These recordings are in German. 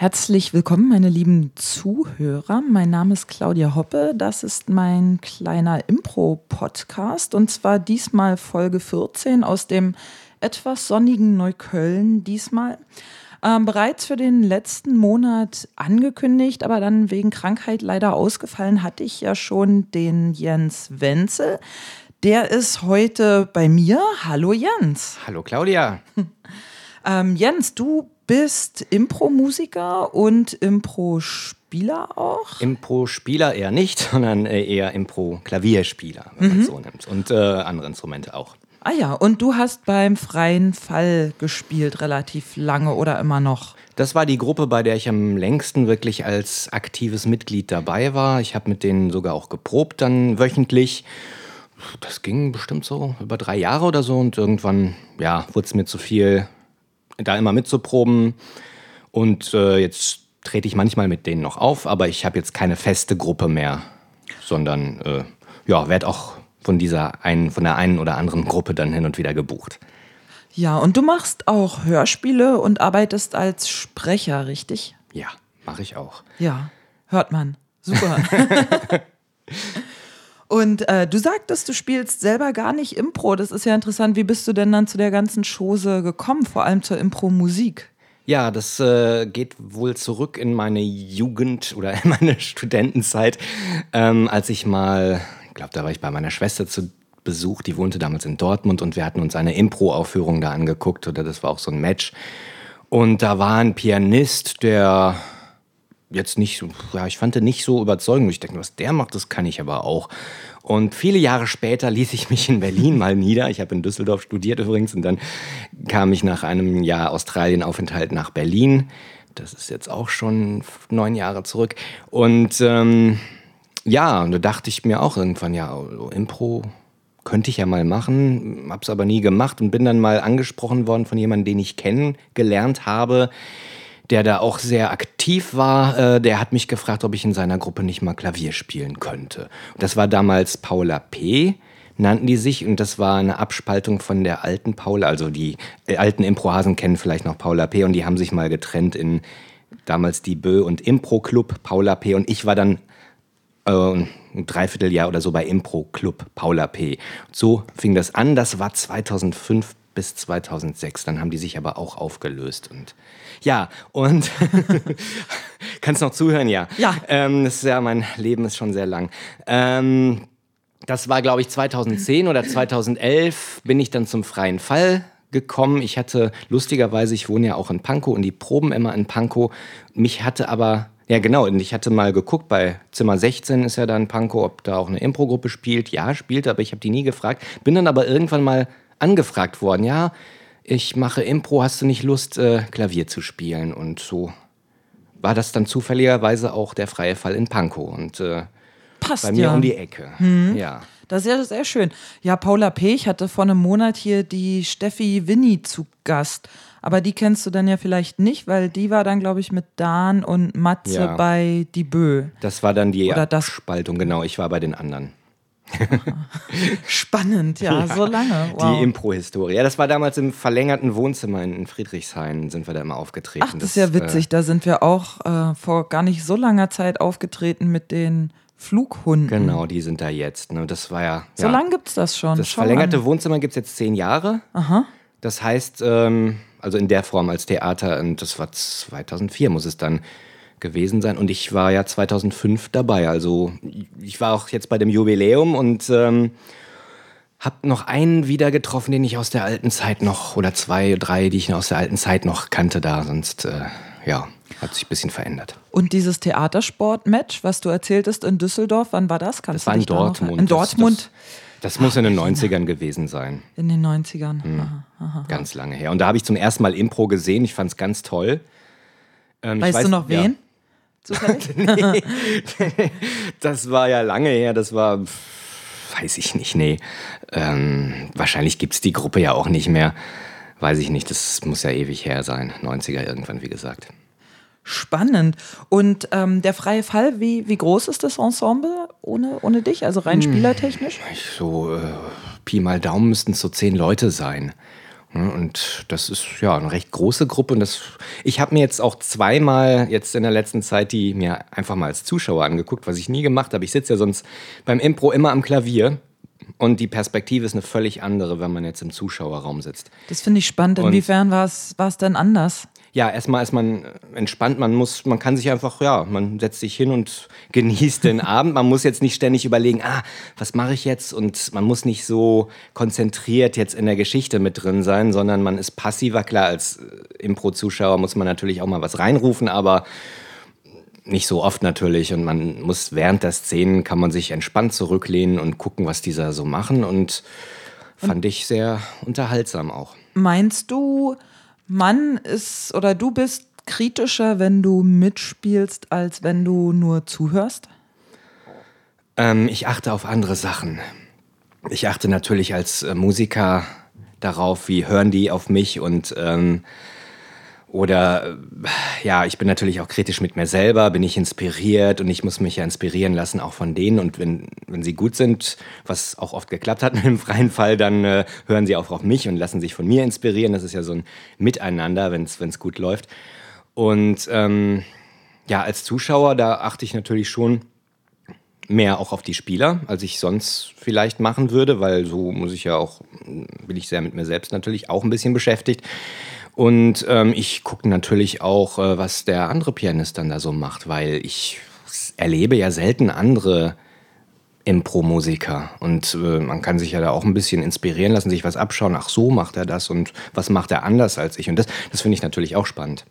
Herzlich willkommen, meine lieben Zuhörer. Mein Name ist Claudia Hoppe. Das ist mein kleiner Impro-Podcast und zwar diesmal Folge 14 aus dem etwas sonnigen Neukölln. Diesmal ähm, bereits für den letzten Monat angekündigt, aber dann wegen Krankheit leider ausgefallen, hatte ich ja schon den Jens Wenzel. Der ist heute bei mir. Hallo Jens. Hallo Claudia. Ähm, Jens, du bist Impro-Musiker und Impro-Spieler auch? Impro-Spieler eher nicht, sondern äh, eher Impro-Klavierspieler, wenn man es so nimmt. Und äh, andere Instrumente auch. Ah ja, und du hast beim freien Fall gespielt, relativ lange oder immer noch? Das war die Gruppe, bei der ich am längsten wirklich als aktives Mitglied dabei war. Ich habe mit denen sogar auch geprobt dann wöchentlich. Das ging bestimmt so über drei Jahre oder so und irgendwann, ja, wurde es mir zu viel, da immer mitzuproben. Und äh, jetzt trete ich manchmal mit denen noch auf, aber ich habe jetzt keine feste Gruppe mehr, sondern äh, ja, werde auch von dieser einen, von der einen oder anderen Gruppe dann hin und wieder gebucht. Ja, und du machst auch Hörspiele und arbeitest als Sprecher, richtig? Ja, mache ich auch. Ja, hört man. Super. und äh, du sagtest, du spielst selber gar nicht Impro. Das ist ja interessant. Wie bist du denn dann zu der ganzen Chose gekommen, vor allem zur Impro-Musik? Ja, das äh, geht wohl zurück in meine Jugend oder in meine Studentenzeit, ähm, als ich mal, ich glaube, da war ich bei meiner Schwester zu Besuch, die wohnte damals in Dortmund und wir hatten uns eine Impro-Aufführung da angeguckt oder das war auch so ein Match. Und da war ein Pianist, der jetzt nicht so, ja, ich fand den nicht so überzeugend. Ich denke, was der macht, das kann ich aber auch. Und viele Jahre später ließ ich mich in Berlin mal nieder. Ich habe in Düsseldorf studiert übrigens und dann kam ich nach einem Jahr Australienaufenthalt nach Berlin. Das ist jetzt auch schon neun Jahre zurück. Und ähm, ja, da dachte ich mir auch irgendwann, ja, Impro könnte ich ja mal machen, hab's aber nie gemacht und bin dann mal angesprochen worden von jemandem, den ich kennengelernt habe, der da auch sehr aktiv war. Äh, der hat mich gefragt, ob ich in seiner Gruppe nicht mal Klavier spielen könnte. Das war damals Paula P nannten die sich und das war eine Abspaltung von der alten Paula, also die äh, alten Improhasen kennen vielleicht noch Paula P und die haben sich mal getrennt in damals die Bö und Impro Club Paula P und ich war dann äh, ein Dreivierteljahr oder so bei Impro Club Paula P. So fing das an, das war 2005 bis 2006, dann haben die sich aber auch aufgelöst und ja, und kannst noch zuhören, ja. Ja. Ähm, das ist ja, mein Leben ist schon sehr lang. Ähm, das war, glaube ich, 2010 oder 2011 bin ich dann zum freien Fall gekommen. Ich hatte lustigerweise, ich wohne ja auch in Pankow und die proben immer in Pankow. Mich hatte aber, ja genau, und ich hatte mal geguckt, bei Zimmer 16 ist ja da in Pankow, ob da auch eine Impro-Gruppe spielt. Ja, spielt, aber ich habe die nie gefragt. Bin dann aber irgendwann mal angefragt worden, ja, ich mache Impro, hast du nicht Lust, äh, Klavier zu spielen? Und so war das dann zufälligerweise auch der freie Fall in Pankow und äh, Passt bei mir ja. um die Ecke. Ja. Das ist ja sehr schön. Ja, Paula P. Ich hatte vor einem Monat hier die Steffi Winnie zu Gast. Aber die kennst du dann ja vielleicht nicht, weil die war dann, glaube ich, mit Dan und Matze Ja. bei Die Bö. Das war dann die Oder das- Abspaltung, genau. Ich war bei den anderen. Spannend, ja, so lange. Wow. Die Impro-Historie. Ja, das war damals im verlängerten Wohnzimmer in Friedrichshain, sind wir da immer aufgetreten. Ach, das ist ja witzig. Da sind wir auch äh, vor gar nicht so langer Zeit aufgetreten mit den Flughunden. Äh, genau, die sind da jetzt. Ne? Das war ja. So ja. lange gibt es das schon. Das Schau verlängerte an. Wohnzimmer gibt es jetzt zehn Jahre. Aha. Das heißt, ähm, also in der Form als Theater, und das war 2004 muss es dann gewesen sein. Und ich war ja 2005 dabei. Also ich war auch jetzt bei dem Jubiläum und ähm, habe noch einen wieder getroffen, den ich aus der alten Zeit noch, oder zwei, drei, die ich aus der alten Zeit noch kannte da. Sonst, äh, ja, hat sich ein bisschen verändert. Und dieses Theatersport-Match, was du erzähltest in Düsseldorf, wann war das? Kannst Das war in dich da Dortmund. In Das- Dortmund Das, das muss in den 90ern gewesen sein. in den 90ern. Hm. Aha, aha. Ganz lange her. Und da habe ich zum ersten Mal Impro gesehen. Ich fand es ganz toll. Ähm, Weißt weiß- du noch ja. Zufällig? Das war ja lange her, das war, weiß ich nicht, nee. Ähm, wahrscheinlich gibt es die Gruppe ja auch nicht mehr. Weiß ich nicht, das muss ja ewig her sein. 90er irgendwann, wie gesagt. Spannend. Und ähm, der freie Fall, wie, wie groß ist das Ensemble ohne, ohne dich? Also Hm. rein spielertechnisch? Ich so, äh, Pi mal Daumen müssten es so zehn Leute sein. Und das ist ja eine recht große Gruppe. Und das, ich habe mir jetzt auch zweimal jetzt in der letzten Zeit die mir einfach mal als Zuschauer angeguckt, was ich nie gemacht habe. Ich sitze ja sonst beim Impro immer am Klavier. Und die Perspektive ist eine völlig andere, wenn man jetzt im Zuschauerraum sitzt. Das finde ich spannend. Inwiefern war es denn anders? Ja, erstmal ist man entspannt, man muss, man kann sich einfach, ja, man setzt sich hin und genießt den Abend. Man muss jetzt nicht ständig überlegen, ah, was mache ich jetzt? Und man muss nicht so konzentriert jetzt in der Geschichte mit drin sein, sondern man ist passiver. Klar, als Impro-Zuschauer muss man natürlich auch mal was reinrufen, aber nicht so oft natürlich. Und man muss während der Szenen kann man sich entspannt zurücklehnen und gucken, was dieser so machen. Und fand ich sehr unterhaltsam auch. Meinst du, Mann ist oder du bist kritischer, wenn du mitspielst, als wenn du nur zuhörst? Ähm, ich achte auf andere Sachen. Ich achte natürlich als äh, Musiker darauf, wie hören die auf mich und ähm, oder ja, ich bin natürlich auch kritisch mit mir selber, bin ich inspiriert und ich muss mich ja inspirieren lassen, auch von denen. Und wenn, wenn sie gut sind, was auch oft geklappt hat dem freien Fall, dann äh, hören sie auch auf mich und lassen sich von mir inspirieren. Das ist ja so ein Miteinander, wenn es gut läuft. Und ähm, ja, als Zuschauer, da achte ich natürlich schon mehr auch auf die Spieler, als ich sonst vielleicht machen würde, weil so muss ich ja auch, bin ich sehr mit mir selbst natürlich auch ein bisschen beschäftigt. Und ähm, ich gucke natürlich auch, äh, was der andere Pianist dann da so macht, weil ich erlebe ja selten andere Impro-Musiker. Und äh, man kann sich ja da auch ein bisschen inspirieren lassen, sich was abschauen. Ach, so macht er das und was macht er anders als ich. Und das, das finde ich natürlich auch spannend.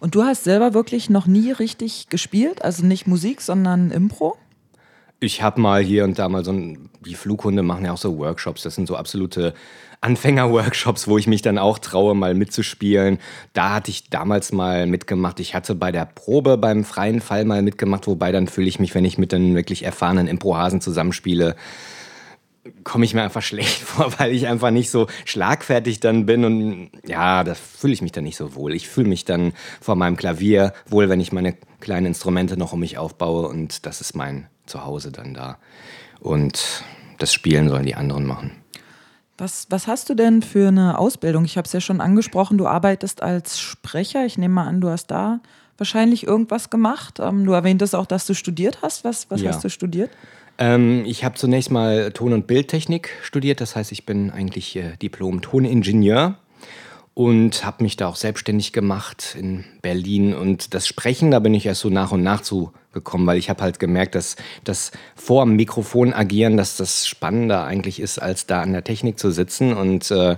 Und du hast selber wirklich noch nie richtig gespielt, also nicht Musik, sondern Impro? Ich habe mal hier und da mal so ein, die Flughunde machen ja auch so Workshops. Das sind so absolute Anfänger-Workshops, wo ich mich dann auch traue, mal mitzuspielen. Da hatte ich damals mal mitgemacht. Ich hatte bei der Probe beim freien Fall mal mitgemacht, wobei dann fühle ich mich, wenn ich mit den wirklich erfahrenen Improhasen zusammenspiele, komme ich mir einfach schlecht vor, weil ich einfach nicht so schlagfertig dann bin und ja, da fühle ich mich dann nicht so wohl. Ich fühle mich dann vor meinem Klavier wohl, wenn ich meine kleinen Instrumente noch um mich aufbaue und das ist mein Zuhause dann da. Und das Spielen sollen die anderen machen. Was, was hast du denn für eine Ausbildung? Ich habe es ja schon angesprochen, du arbeitest als Sprecher. Ich nehme mal an, du hast da wahrscheinlich irgendwas gemacht. Ähm, du erwähntest auch, dass du studiert hast. Was, was ja. hast du studiert? Ähm, ich habe zunächst mal Ton- und Bildtechnik studiert. Das heißt, ich bin eigentlich äh, Diplom-Toningenieur und habe mich da auch selbstständig gemacht in Berlin. Und das Sprechen, da bin ich erst so nach und nach zu gekommen, weil ich habe halt gemerkt, dass das vor dem Mikrofon agieren, dass das spannender eigentlich ist, als da an der Technik zu sitzen. Und äh,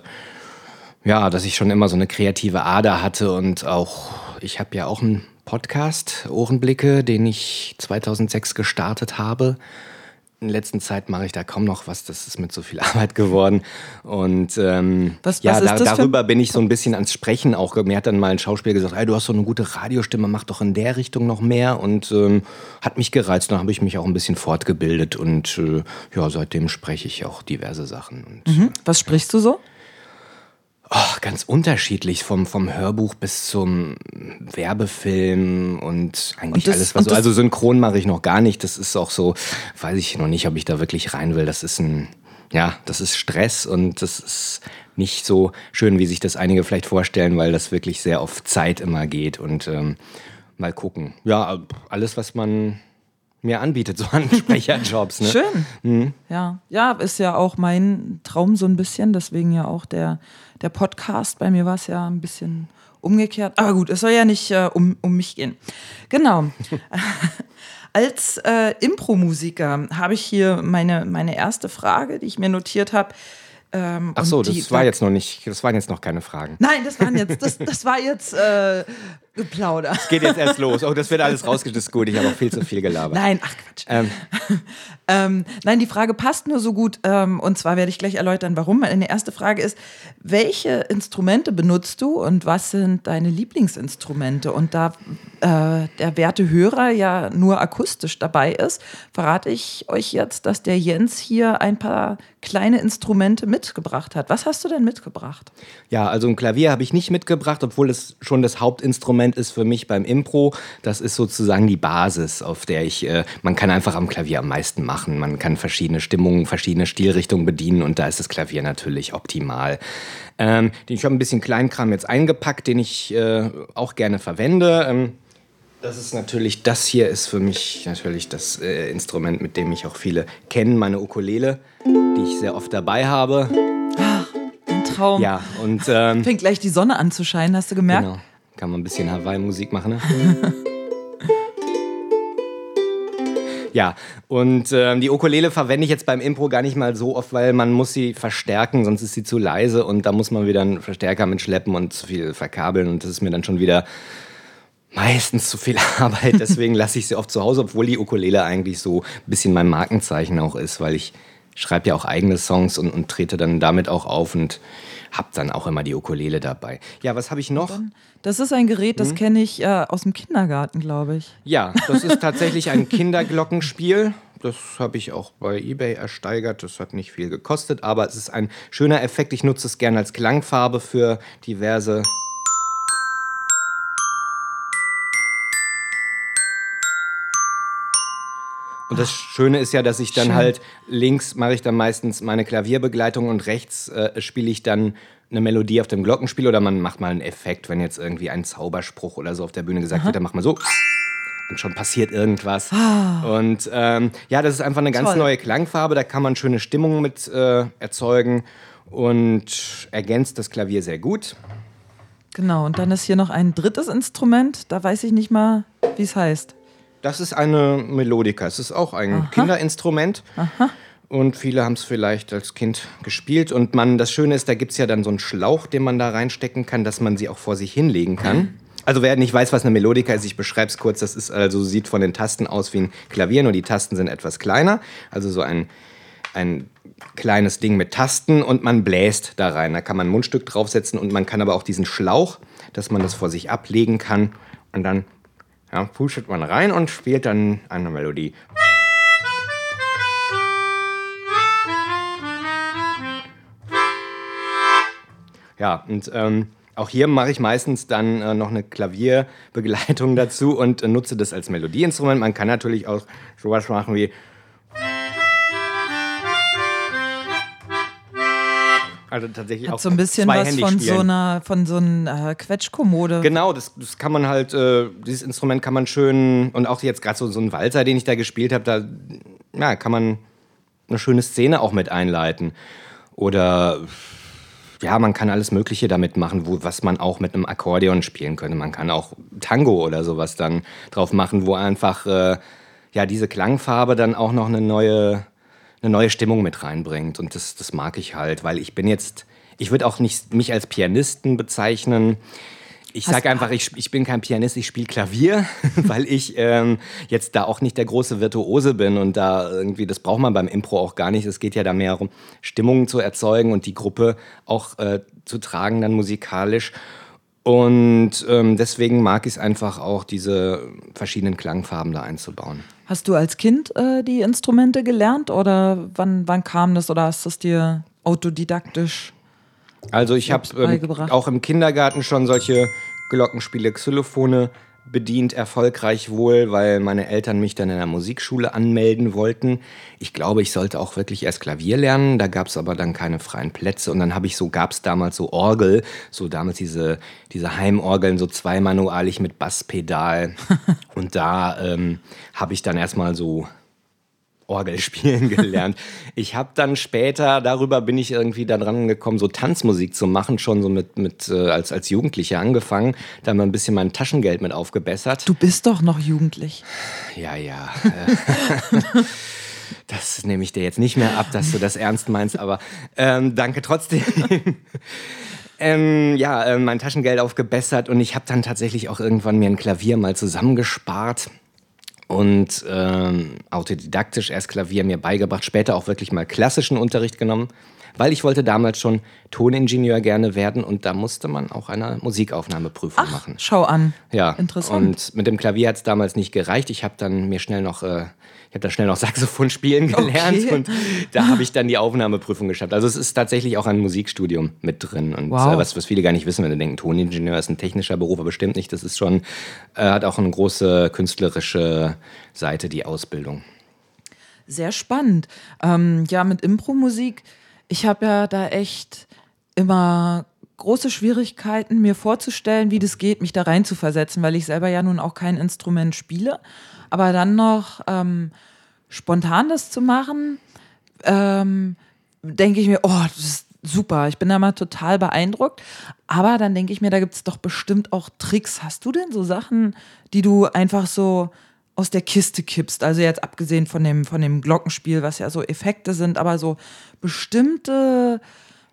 ja, dass ich schon immer so eine kreative Ader hatte und auch, ich habe ja auch einen Podcast, Ohrenblicke, den ich 2006 gestartet habe in letzter Zeit mache ich da kaum noch was. Das ist mit so viel Arbeit geworden. Und ähm, was, ja, was da, darüber bin ich so ein bisschen ans Sprechen auch. Mir hat dann mal ein Schauspieler gesagt, hey, du hast so eine gute Radiostimme, mach doch in der Richtung noch mehr. Und ähm, hat mich gereizt. Dann habe ich mich auch ein bisschen fortgebildet. Und äh, ja, seitdem spreche ich auch diverse Sachen. Und, mhm. Was sprichst du so? Oh, ganz unterschiedlich, vom, vom Hörbuch bis zum Werbefilm und eigentlich und das, alles, was so. Also synchron mache ich noch gar nicht. Das ist auch so, weiß ich noch nicht, ob ich da wirklich rein will. Das ist ein, ja, das ist Stress und das ist nicht so schön, wie sich das einige vielleicht vorstellen, weil das wirklich sehr auf Zeit immer geht und ähm, mal gucken. Ja, alles, was man mir anbietet, so an Sprecherjobs. Ne? Schön. Mhm. Ja. ja, ist ja auch mein Traum so ein bisschen, deswegen ja auch der, der Podcast. Bei mir war es ja ein bisschen umgekehrt. Aber gut, es soll ja nicht äh, um, um mich gehen. Genau. Als äh, Impro-Musiker habe ich hier meine, meine erste Frage, die ich mir notiert habe. Ähm, Ach so, das war jetzt noch nicht, das waren jetzt noch keine Fragen. Nein, das waren jetzt, das, das war jetzt äh, Geplauder. Es geht jetzt erst los. Oh, das wird alles rausgeschnitten. Gut, ich habe auch viel zu viel gelabert. Nein, ach Quatsch. Ähm. ähm, nein, die Frage passt nur so gut. Ähm, und zwar werde ich gleich erläutern, warum. Meine erste Frage ist: Welche Instrumente benutzt du und was sind deine Lieblingsinstrumente? Und da äh, der werte Hörer ja nur akustisch dabei ist, verrate ich euch jetzt, dass der Jens hier ein paar kleine Instrumente mitgebracht hat. Was hast du denn mitgebracht? Ja, also ein Klavier habe ich nicht mitgebracht, obwohl es schon das Hauptinstrument ist für mich beim Impro. Das ist sozusagen die Basis, auf der ich, äh, man kann einfach am Klavier am meisten machen. Man kann verschiedene Stimmungen, verschiedene Stilrichtungen bedienen und da ist das Klavier natürlich optimal. Ähm, ich habe ein bisschen Kleinkram jetzt eingepackt, den ich äh, auch gerne verwende. Ähm, das ist natürlich, das hier ist für mich natürlich das äh, Instrument, mit dem mich auch viele kennen, meine Ukulele, die ich sehr oft dabei habe. Ach, ein Traum. Ja, und. Ähm, Fängt gleich die Sonne an zu scheinen, hast du gemerkt? Genau. Kann man ein bisschen Hawaii-Musik machen, ne? Ja, und äh, die Ukulele verwende ich jetzt beim Impro gar nicht mal so oft, weil man muss sie verstärken, sonst ist sie zu leise und da muss man wieder einen Verstärker mitschleppen und zu viel verkabeln und das ist mir dann schon wieder meistens zu viel Arbeit. Deswegen lasse ich sie oft zu Hause, obwohl die Ukulele eigentlich so ein bisschen mein Markenzeichen auch ist, weil ich schreibe ja auch eigene Songs und, und trete dann damit auch auf und habe dann auch immer die Ukulele dabei. Ja, was habe ich noch? Das ist ein Gerät, das hm? kenne ich äh, aus dem Kindergarten, glaube ich. Ja, das ist tatsächlich ein Kinderglockenspiel. Das habe ich auch bei eBay ersteigert. Das hat nicht viel gekostet, aber es ist ein schöner Effekt. Ich nutze es gerne als Klangfarbe für diverse Und das Schöne ist ja, dass ich dann Schön. halt links mache ich dann meistens meine Klavierbegleitung und rechts äh, spiele ich dann eine Melodie auf dem Glockenspiel oder man macht mal einen Effekt, wenn jetzt irgendwie ein Zauberspruch oder so auf der Bühne gesagt Aha. wird, dann macht man so und schon passiert irgendwas. Ah. Und ähm, ja, das ist einfach eine ganz Toll. neue Klangfarbe, da kann man schöne Stimmungen mit äh, erzeugen und ergänzt das Klavier sehr gut. Genau, und dann ist hier noch ein drittes Instrument, da weiß ich nicht mal, wie es heißt. Das ist eine Melodika. Es ist auch ein Aha. Kinderinstrument. Aha. Und viele haben es vielleicht als Kind gespielt. Und man, das Schöne ist, da gibt es ja dann so einen Schlauch, den man da reinstecken kann, dass man sie auch vor sich hinlegen kann. Also wer nicht weiß, was eine Melodika ist, ich beschreibe es kurz. Das ist also sieht von den Tasten aus wie ein Klavier, nur die Tasten sind etwas kleiner. Also so ein, ein kleines Ding mit Tasten und man bläst da rein. Da kann man ein Mundstück draufsetzen und man kann aber auch diesen Schlauch, dass man das vor sich ablegen kann und dann ja, pustet man rein und spielt dann eine Melodie. Ja, und ähm, auch hier mache ich meistens dann äh, noch eine Klavierbegleitung dazu und äh, nutze das als Melodieinstrument. Man kann natürlich auch sowas machen wie Also tatsächlich Hat auch so ein bisschen was von so einer von so einer äh, Quetschkommode. Genau, das, das kann man halt, äh, dieses Instrument kann man schön und auch jetzt gerade so, so ein Walzer, den ich da gespielt habe, da ja, kann man eine schöne Szene auch mit einleiten. Oder ja, man kann alles Mögliche damit machen, wo, was man auch mit einem Akkordeon spielen könnte. Man kann auch Tango oder sowas dann drauf machen, wo einfach äh, ja diese Klangfarbe dann auch noch eine neue eine neue Stimmung mit reinbringt. Und das, das mag ich halt, weil ich bin jetzt, ich würde auch nicht mich als Pianisten bezeichnen. Ich sage einfach, ich, ich bin kein Pianist, ich spiele Klavier, weil ich ähm, jetzt da auch nicht der große Virtuose bin und da irgendwie, das braucht man beim Impro auch gar nicht. Es geht ja da mehr darum, Stimmungen zu erzeugen und die Gruppe auch äh, zu tragen dann musikalisch. Und ähm, deswegen mag ich es einfach auch, diese verschiedenen Klangfarben da einzubauen. Hast du als Kind äh, die Instrumente gelernt oder wann, wann kam das oder hast du es dir autodidaktisch Also ich habe ähm, auch im Kindergarten schon solche Glockenspiele, Xylophone bedient erfolgreich wohl, weil meine Eltern mich dann in der Musikschule anmelden wollten. Ich glaube, ich sollte auch wirklich erst Klavier lernen. Da gab es aber dann keine freien Plätze. Und dann habe ich so, gab es damals so Orgel, so damals diese, diese Heimorgeln, so zweimanualig mit Basspedal. Und da ähm, habe ich dann erstmal so Orgel spielen gelernt. ich habe dann später, darüber bin ich irgendwie daran gekommen, so Tanzmusik zu machen, schon so mit, mit äh, als, als Jugendlicher angefangen. Da haben wir ein bisschen mein Taschengeld mit aufgebessert. Du bist doch noch jugendlich. Ja, ja. das nehme ich dir jetzt nicht mehr ab, dass du das ernst meinst, aber ähm, danke trotzdem. Ähm, ja, äh, mein Taschengeld aufgebessert und ich habe dann tatsächlich auch irgendwann mir ein Klavier mal zusammengespart und ähm, autodidaktisch erst Klavier mir beigebracht, später auch wirklich mal klassischen Unterricht genommen, weil ich wollte damals schon Toningenieur gerne werden und da musste man auch eine Musikaufnahmeprüfung Ach, machen. Schau an. Ja, Interessant. Und mit dem Klavier hat es damals nicht gereicht. Ich habe dann mir schnell noch, äh, habe dann schnell noch Saxophon spielen gelernt Okay. und da habe ich dann die Aufnahmeprüfung geschafft. Also es ist tatsächlich auch ein Musikstudium mit drin und Wow. äh, was, was viele gar nicht wissen, wenn sie denken, Toningenieur ist ein technischer Beruf, aber bestimmt nicht. Das ist schon, äh, hat auch eine große künstlerische Seite, die Ausbildung. Sehr spannend. Ähm, ja, mit Impro-Musik, ich habe ja da echt immer große Schwierigkeiten, mir vorzustellen, wie das geht, mich da rein zu versetzen, weil ich selber ja nun auch kein Instrument spiele. Aber dann noch ähm, spontan das zu machen, ähm, denke ich mir, oh, das ist super. Ich bin da mal total beeindruckt. Aber dann denke ich mir, da gibt es doch bestimmt auch Tricks. Hast du denn so Sachen, die du einfach so aus der Kiste kippst? Also jetzt abgesehen von dem, von dem Glockenspiel, was ja so Effekte sind, aber so bestimmte,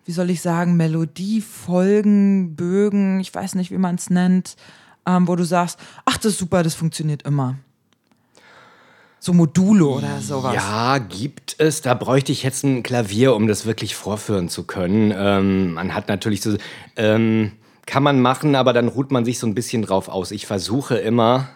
wie soll ich sagen, Melodiefolgen, Bögen, ich weiß nicht, wie man es nennt, ähm, wo du sagst, ach, das ist super, das funktioniert immer. So Module oder sowas. Ja, gibt es. Da bräuchte ich jetzt ein Klavier, um das wirklich vorführen zu können. Ähm, man hat natürlich so, ähm, kann man machen, aber dann ruht man sich so ein bisschen drauf aus. Ich versuche immer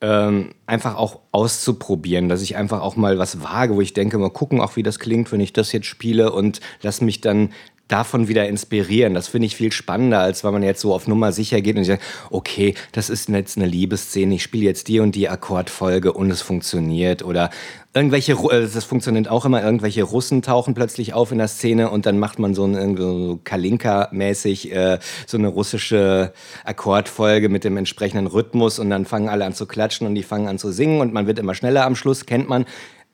ähm, einfach auch auszuprobieren, dass ich einfach auch mal was wage, wo ich denke, mal gucken auch, wie das klingt, wenn ich das jetzt spiele und lass mich dann davon wieder inspirieren. Das finde ich viel spannender, als wenn man jetzt so auf Nummer sicher geht und sagt, okay, das ist jetzt eine Liebesszene, ich spiele jetzt die und die Akkordfolge und es funktioniert. Oder irgendwelche, äh, das funktioniert auch immer, irgendwelche Russen tauchen plötzlich auf in der Szene und dann macht man so ein so Kalinka-mäßig äh, so eine russische Akkordfolge mit dem entsprechenden Rhythmus und dann fangen alle an zu klatschen und die fangen an zu singen und man wird immer schneller am Schluss, kennt man.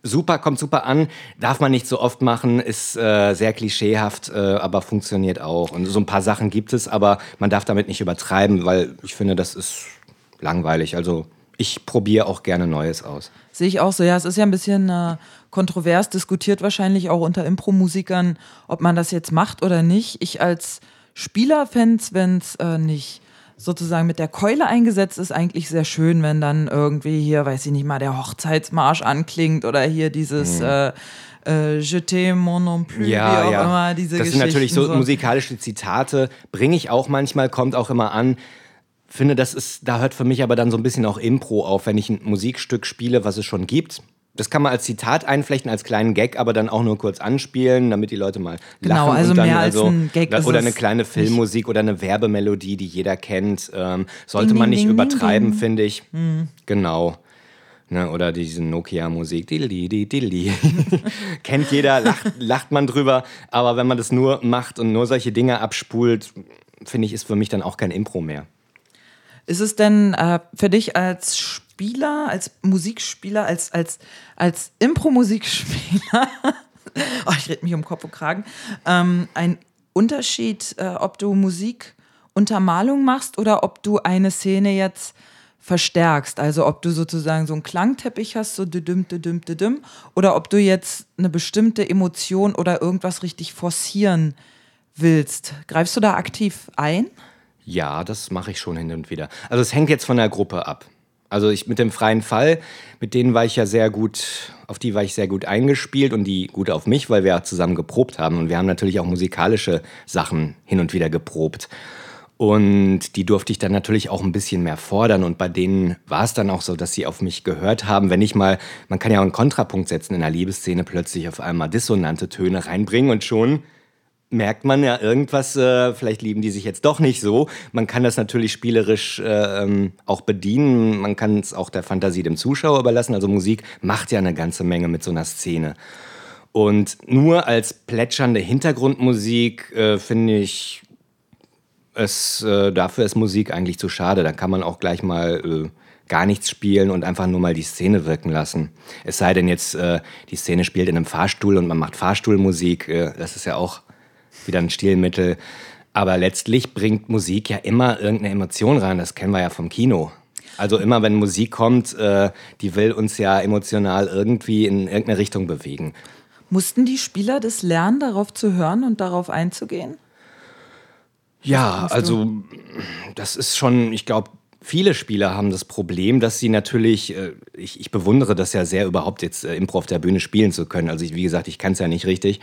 Super, kommt super an, darf man nicht so oft machen, ist äh, sehr klischeehaft, äh, aber funktioniert auch. Und so ein paar Sachen gibt es, aber man darf damit nicht übertreiben, weil ich finde, das ist langweilig. Also ich probiere auch gerne Neues aus. Sehe ich auch so. Ja, es ist ja ein bisschen äh, kontrovers diskutiert wahrscheinlich auch unter Impro-Musikern, ob man das jetzt macht oder nicht. Ich als Spieler fände wenn es äh, nicht sozusagen mit der Keule eingesetzt ist, eigentlich sehr schön, wenn dann irgendwie hier, weiß ich nicht mal, der Hochzeitsmarsch anklingt oder hier dieses äh, äh, Je t'aime mon non plus, wie auch immer, diese das sind natürlich so, musikalische Zitate, bringe ich auch manchmal, kommt auch immer an. Finde, das ist, da hört für mich aber dann so ein bisschen auch Impro auf, wenn ich ein Musikstück spiele, was es schon gibt. Das kann man als Zitat einflechten, als kleinen Gag, aber dann auch nur kurz anspielen, damit die Leute mal Genau, lachen. also und dann mehr als ein Gag ist Oder eine kleine nicht. Filmmusik oder eine Werbemelodie, die jeder kennt. Ähm, sollte Ding, man nicht ding, übertreiben, finde ich. Genau. Ne, oder diese Nokia-Musik. Dilli, dilli, dilli. Kennt jeder, lacht, lacht man drüber. Aber wenn man das nur macht und nur solche Dinge abspult, finde ich, ist für mich dann auch kein Impro mehr. Ist es denn äh, für dich als Spieler, als Musikspieler, als, als, als Impro-Musikspieler, oh, ich rede mich um Kopf und Kragen, ähm, ein Unterschied, äh, ob du Musikuntermalung machst oder ob du eine Szene jetzt verstärkst? Also ob du sozusagen so einen Klangteppich hast, so düdüm, düdüm, düdüm, oder ob du jetzt eine bestimmte Emotion oder irgendwas richtig forcieren willst. Greifst du da aktiv ein? Ja, das mache ich schon hin und wieder. Also es hängt jetzt von der Gruppe ab. Also ich mit dem freien Fall, mit denen war ich ja sehr gut, auf die war ich sehr gut eingespielt und die gut auf mich, weil wir ja zusammen geprobt haben und wir haben natürlich auch musikalische Sachen hin und wieder geprobt. Und die durfte ich dann natürlich auch ein bisschen mehr fordern. Und bei denen war es dann auch so, dass sie auf mich gehört haben. Wenn ich mal, man kann ja auch einen Kontrapunkt setzen in einer Liebesszene, plötzlich auf einmal dissonante Töne reinbringen und schon merkt man ja irgendwas, äh, vielleicht lieben die sich jetzt doch nicht so. Man kann das natürlich spielerisch äh, ähm, auch bedienen. Man kann es auch der Fantasie dem Zuschauer überlassen. Also Musik macht ja eine ganze Menge mit so einer Szene. Und nur als plätschernde Hintergrundmusik äh, finde ich, es, äh, dafür ist Musik eigentlich zu schade. Da kann man auch gleich mal äh, gar nichts spielen und einfach nur mal die Szene wirken lassen. Es sei denn jetzt, äh, die Szene spielt in einem Fahrstuhl und man macht Fahrstuhlmusik. Das ist ja auch wieder ein Stilmittel. Aber letztlich bringt Musik ja immer irgendeine Emotion rein. Das kennen wir ja vom Kino. Also immer, wenn Musik kommt, äh, die will uns ja emotional irgendwie in irgendeine Richtung bewegen. Mussten die Spieler das lernen, darauf zu hören und darauf einzugehen? Ja, also das ist schon, ich glaube, viele Spieler haben das Problem, dass sie natürlich, äh, ich, ich bewundere das ja sehr, überhaupt jetzt äh, Impro auf der Bühne spielen zu können. Also ich, wie gesagt, ich kann es ja nicht richtig.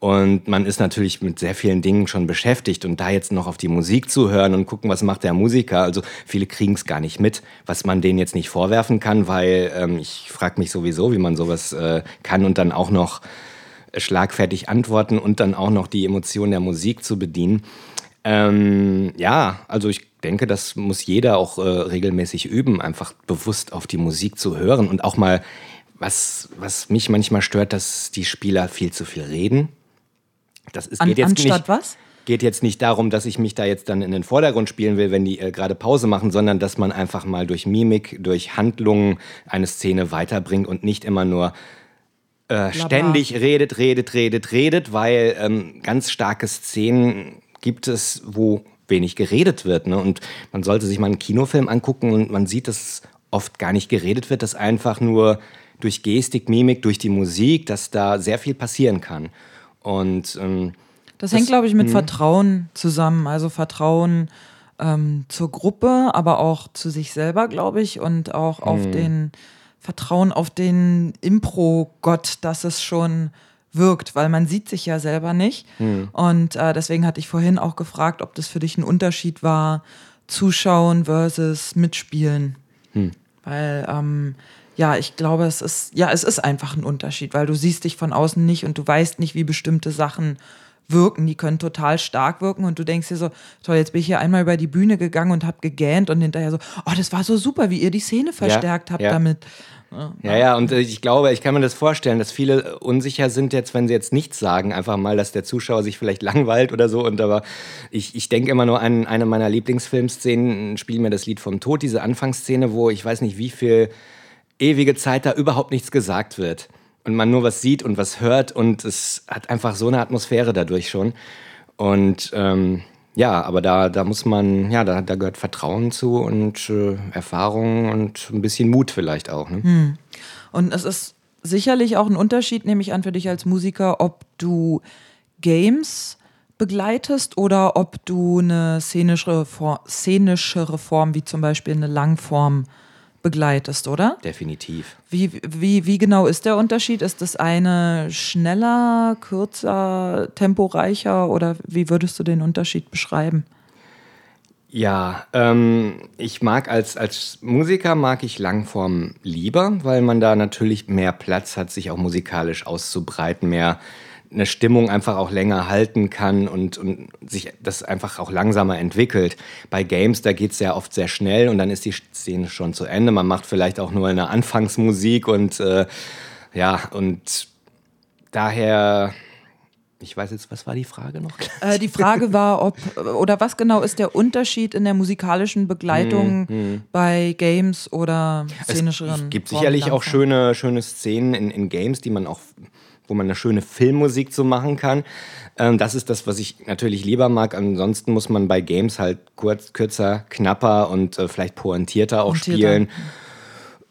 Und man ist natürlich mit sehr vielen Dingen schon beschäftigt und da jetzt noch auf die Musik zu hören und gucken, was macht der Musiker. Also viele kriegen es gar nicht mit, was man denen jetzt nicht vorwerfen kann, weil ähm, ich frage mich sowieso, wie man sowas äh, kann und dann auch noch schlagfertig antworten und dann auch noch die Emotionen der Musik zu bedienen. Ähm, ja, also ich denke, das muss jeder auch äh, regelmäßig üben, einfach bewusst auf die Musik zu hören und auch mal, was, was mich manchmal stört, dass die Spieler viel zu viel reden. Das ist, An, geht jetzt anstatt nicht, was? Geht jetzt nicht darum, dass ich mich da jetzt dann in den Vordergrund spielen will, wenn die äh, gerade Pause machen, sondern dass man einfach mal durch Mimik, durch Handlungen eine Szene weiterbringt und nicht immer nur äh, ständig redet, redet, redet, redet, weil ähm, ganz starke Szenen gibt es, wo wenig geredet wird. Ne? Und man sollte sich mal einen Kinofilm angucken und man sieht, dass oft gar nicht geredet wird, dass einfach nur durch Gestik, Mimik, durch die Musik, dass da sehr viel passieren kann. Und ähm, das, das, hängt, glaube ich, mit mh. Vertrauen zusammen. Also Vertrauen ähm, zur Gruppe, aber auch zu sich selber, glaube ich, und auch auf mh. den Vertrauen auf den Impro-Gott, dass es schon wirkt, weil man sieht sich ja selber nicht. Mhm. Und äh, deswegen hatte ich vorhin auch gefragt, ob das für dich ein Unterschied war, zuschauen versus mitspielen. Mhm. Weil ähm, ja, ich glaube, es ist, ja, es ist einfach ein Unterschied, weil du siehst dich von außen nicht und du weißt nicht, wie bestimmte Sachen wirken. Die können total stark wirken und du denkst dir so, toll, jetzt bin ich hier einmal über die Bühne gegangen und hab gegähnt und hinterher so, oh, das war so super, wie ihr die Szene verstärkt ja, habt ja. damit. Ja, ja, und äh, ich glaube, ich kann mir das vorstellen, dass viele unsicher sind jetzt, wenn sie jetzt nichts sagen, einfach mal, dass der Zuschauer sich vielleicht langweilt oder so. Und aber ich, ich denke immer nur an eine meiner Lieblingsfilmszenen, spiel mir das Lied vom Tod, diese Anfangsszene, wo ich weiß nicht, wie viel ewige Zeit da überhaupt nichts gesagt wird. Und man nur was sieht und was hört und es hat einfach so eine Atmosphäre dadurch schon. Und ähm, ja, aber da, da muss man, ja, da, da gehört Vertrauen zu und äh, Erfahrung und ein bisschen Mut vielleicht auch. Ne? Hm. Und es ist sicherlich auch ein Unterschied, nehme ich an, für dich als Musiker, ob du Games begleitest oder ob du eine szenische, szenischere Form wie zum Beispiel eine Langform begleitest, oder? Definitiv. Wie, wie, wie genau ist der Unterschied? Ist das eine schneller, kürzer, temporeicher oder wie würdest du den Unterschied beschreiben? Ja, ähm, ich mag als, als Musiker mag ich Langform lieber, weil man da natürlich mehr Platz hat, sich auch musikalisch auszubreiten, mehr eine Stimmung einfach auch länger halten kann und, und sich das einfach auch langsamer entwickelt. Bei Games, da geht es ja oft sehr schnell und dann ist die Szene schon zu Ende. Man macht vielleicht auch nur eine Anfangsmusik und äh, ja, und daher. Ich weiß jetzt, was war die Frage noch? Äh, die Frage war, ob oder was genau ist der Unterschied in der musikalischen Begleitung hm, hm. bei Games oder szenischeren? Es gibt sicherlich auch schöne, schöne Szenen in, in Games, die man auch wo man eine schöne Filmmusik zu machen kann. Ähm, das ist das, was ich natürlich lieber mag. Ansonsten muss man bei Games halt kurz, kürzer, knapper und äh, vielleicht pointierter auch Pointierter. spielen.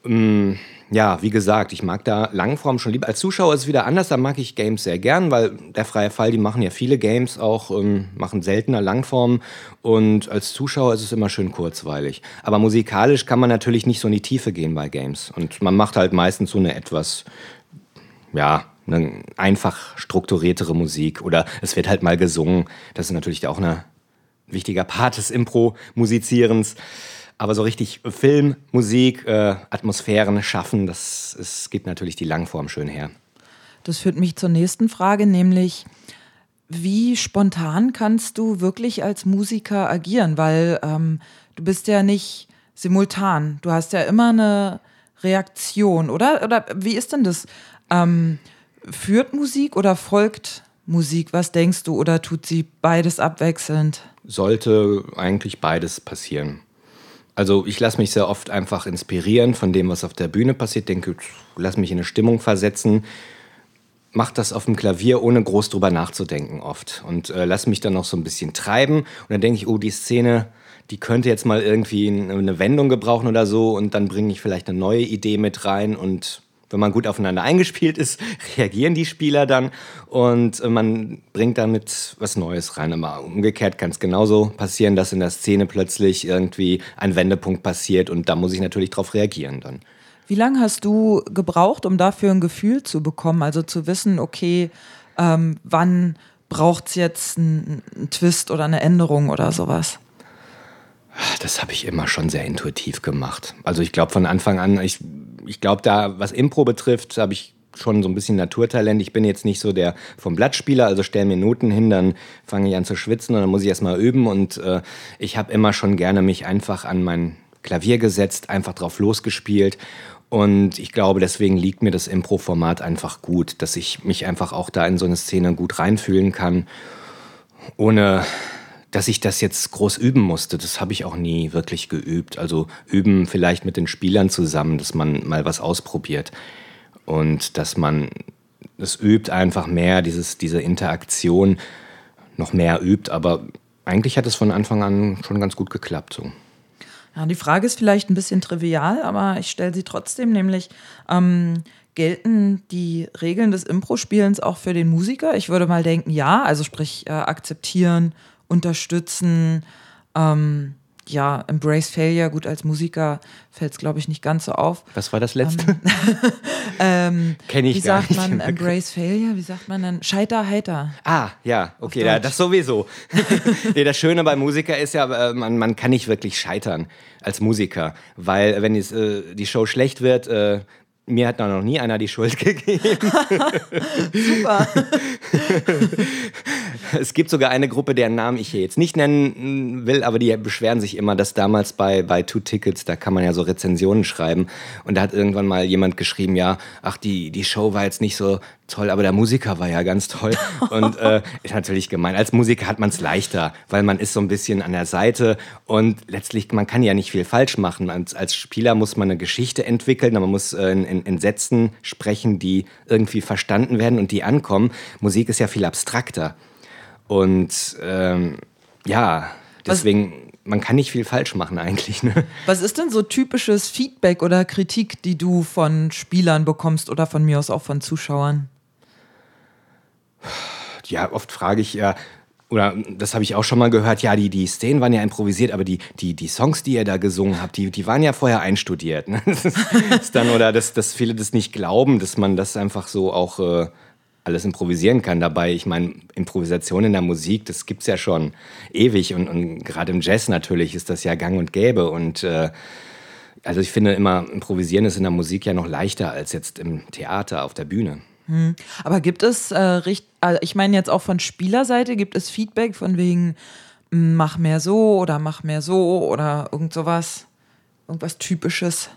Ähm, ja, wie gesagt, ich mag da Langform schon lieber. Als Zuschauer ist es wieder anders, da mag ich Games sehr gern, weil der freie Fall, die machen ja viele Games auch, ähm, machen seltener Langform und als Zuschauer ist es immer schön kurzweilig. Aber musikalisch kann man natürlich nicht so in die Tiefe gehen bei Games und man macht halt meistens so eine etwas, ja, eine einfach strukturiertere Musik oder es wird halt mal gesungen. Das ist natürlich auch ein wichtiger Part des Impro-Musizierens. Aber so richtig Film, Musik, äh, Atmosphären schaffen, das ist, gibt natürlich die Langform schön her. Das führt mich zur nächsten Frage, nämlich wie spontan kannst du wirklich als Musiker agieren? Weil ähm, du bist ja nicht simultan. Du hast ja immer eine Reaktion, oder? Oder wie ist denn das? Ähm, Führt Musik oder folgt Musik? Was denkst du? Oder tut sie beides abwechselnd? Sollte eigentlich beides passieren. Also ich lasse mich sehr oft einfach inspirieren von dem, was auf der Bühne passiert. Denke, lass mich in eine Stimmung versetzen. Mach das auf dem Klavier, ohne groß drüber nachzudenken oft. Und äh, lass mich dann noch so ein bisschen treiben. Und dann denke ich, oh, die Szene, die könnte jetzt mal irgendwie eine Wendung gebrauchen oder so. Und dann bringe ich vielleicht eine neue Idee mit rein und wenn man gut aufeinander eingespielt ist, reagieren die Spieler dann und äh, man bringt damit was Neues rein. Aber umgekehrt kann es genauso passieren, dass in der Szene plötzlich irgendwie ein Wendepunkt passiert und da muss ich natürlich drauf reagieren dann. Wie lange hast du gebraucht, um dafür ein Gefühl zu bekommen? Also zu wissen, okay, ähm, wann braucht es jetzt einen, einen Twist oder eine Änderung oder sowas? Das habe ich immer schon sehr intuitiv gemacht. Also ich glaube von Anfang an, ich, ich glaube da, was Impro betrifft, habe ich schon so ein bisschen Naturtalent. Ich bin jetzt nicht so der vom Blattspieler, also stell mir Noten hin, dann fange ich an zu schwitzen und dann muss ich erst mal üben. Und äh, ich habe immer schon gerne mich einfach an mein Klavier gesetzt, einfach drauf losgespielt. Und ich glaube, deswegen liegt mir das Impro-Format einfach gut, dass ich mich einfach auch da in so eine Szene gut reinfühlen kann, ohne dass ich das jetzt groß üben musste. Das habe ich auch nie wirklich geübt. Also üben vielleicht mit den Spielern zusammen, dass man mal was ausprobiert und dass man es übt einfach mehr, dieses, diese Interaktion noch mehr übt. Aber eigentlich hat es von Anfang an schon ganz gut geklappt. So. Ja, die Frage ist vielleicht ein bisschen trivial, aber ich stelle sie trotzdem, nämlich ähm, gelten die Regeln des Impro-Spielens auch für den Musiker? Ich würde mal denken, ja, also sprich äh, akzeptieren, unterstützen, ähm, ja, Embrace Failure, gut, als Musiker fällt es, glaube ich, nicht ganz so auf. Was war das letzte? Ähm, ähm, Kenne ich Wie gar sagt man Embrace Failure? Wie sagt man dann? Scheiter, heiter. Ah, ja, okay, ja, das sowieso. nee, das Schöne bei Musiker ist ja, äh, man, man kann nicht wirklich scheitern als Musiker, weil wenn es, äh, die Show schlecht wird, äh, mir hat noch nie einer die Schuld gegeben. Super. es gibt sogar eine Gruppe, deren Namen ich hier jetzt nicht nennen will, aber die beschweren sich immer, dass damals bei, bei Two Tickets, da kann man ja so Rezensionen schreiben. Und da hat irgendwann mal jemand geschrieben, ja, ach, die, die Show war jetzt nicht so toll, aber der Musiker war ja ganz toll. Und äh, ist natürlich gemein. Als Musiker hat man es leichter, weil man ist so ein bisschen an der Seite und letztlich, man kann ja nicht viel falsch machen. Als, als Spieler muss man eine Geschichte entwickeln, man muss äh, in, in, in Sätzen sprechen, die irgendwie verstanden werden und die ankommen. Musik ist ja viel abstrakter. Und ähm, ja, deswegen, Was man kann nicht viel falsch machen eigentlich. Ne? Was ist denn so typisches Feedback oder Kritik, die du von Spielern bekommst oder von mir aus auch von Zuschauern? Ja, oft frage ich ja, oder das habe ich auch schon mal gehört, ja, die, die Szenen waren ja improvisiert, aber die, die, die Songs, die ihr da gesungen habt, die, die waren ja vorher einstudiert. Ne? Das ist dann, oder dass, dass viele das nicht glauben, dass man das einfach so auch äh, alles improvisieren kann. Dabei, ich meine, Improvisation in der Musik, das gibt es ja schon ewig und, und gerade im Jazz natürlich ist das ja gang und gäbe und äh, also ich finde immer, improvisieren ist in der Musik ja noch leichter als jetzt im Theater auf der Bühne. Hm. Aber gibt es, äh, also ich meine jetzt auch von Spielerseite, gibt es Feedback von wegen, hm, mach mehr so oder mach mehr so oder irgend sowas? Irgendwas Typisches?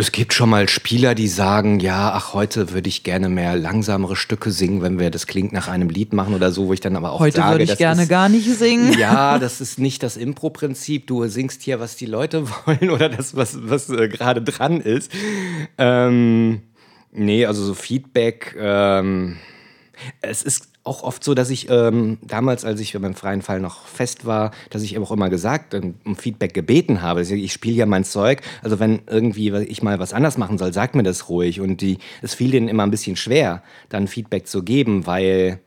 Es gibt schon mal Spieler, die sagen, ja, ach, heute würde ich gerne mehr langsamere Stücke singen, wenn wir das klingt nach einem Lied machen oder so, wo ich dann aber auch heute sage, würde ich gerne ist, gar nicht singen. Ja, das ist nicht das Impro-Prinzip. Du singst hier, was die Leute wollen oder das, was, was äh, gerade dran ist. Ähm, nee, also so Feedback. Ähm, es ist auch oft so, dass ich ähm, damals, als ich beim freien Fall noch fest war, dass ich auch immer gesagt, ähm, um Feedback gebeten habe. Ich spiele ja mein Zeug, also wenn irgendwie ich mal was anders machen soll, sag mir das ruhig. Und die, es fiel denen immer ein bisschen schwer, dann Feedback zu geben, weil,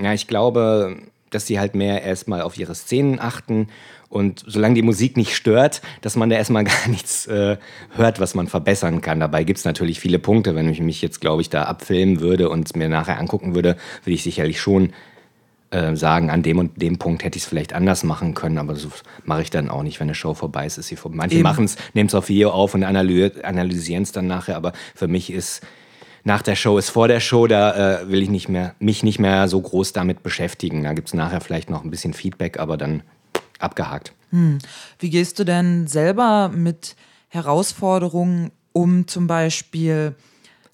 ja, ich glaube, dass sie halt mehr erstmal auf ihre Szenen achten und solange die Musik nicht stört, dass man da erstmal gar nichts äh, hört, was man verbessern kann. Dabei gibt es natürlich viele Punkte. Wenn ich mich jetzt, glaube ich, da abfilmen würde und mir nachher angucken würde, würde ich sicherlich schon äh, sagen, an dem und dem Punkt hätte ich es vielleicht anders machen können, aber so mache ich dann auch nicht, wenn eine Show vorbei ist. ist sie vorbei. Manche machen es, nehmen es auf Video auf und analysieren es dann nachher, aber für mich ist nach der Show ist vor der Show, da äh, will ich nicht mehr, mich nicht mehr so groß damit beschäftigen. Da gibt es nachher vielleicht noch ein bisschen Feedback, aber dann abgehakt. Hm. Wie gehst du denn selber mit Herausforderungen um, zum Beispiel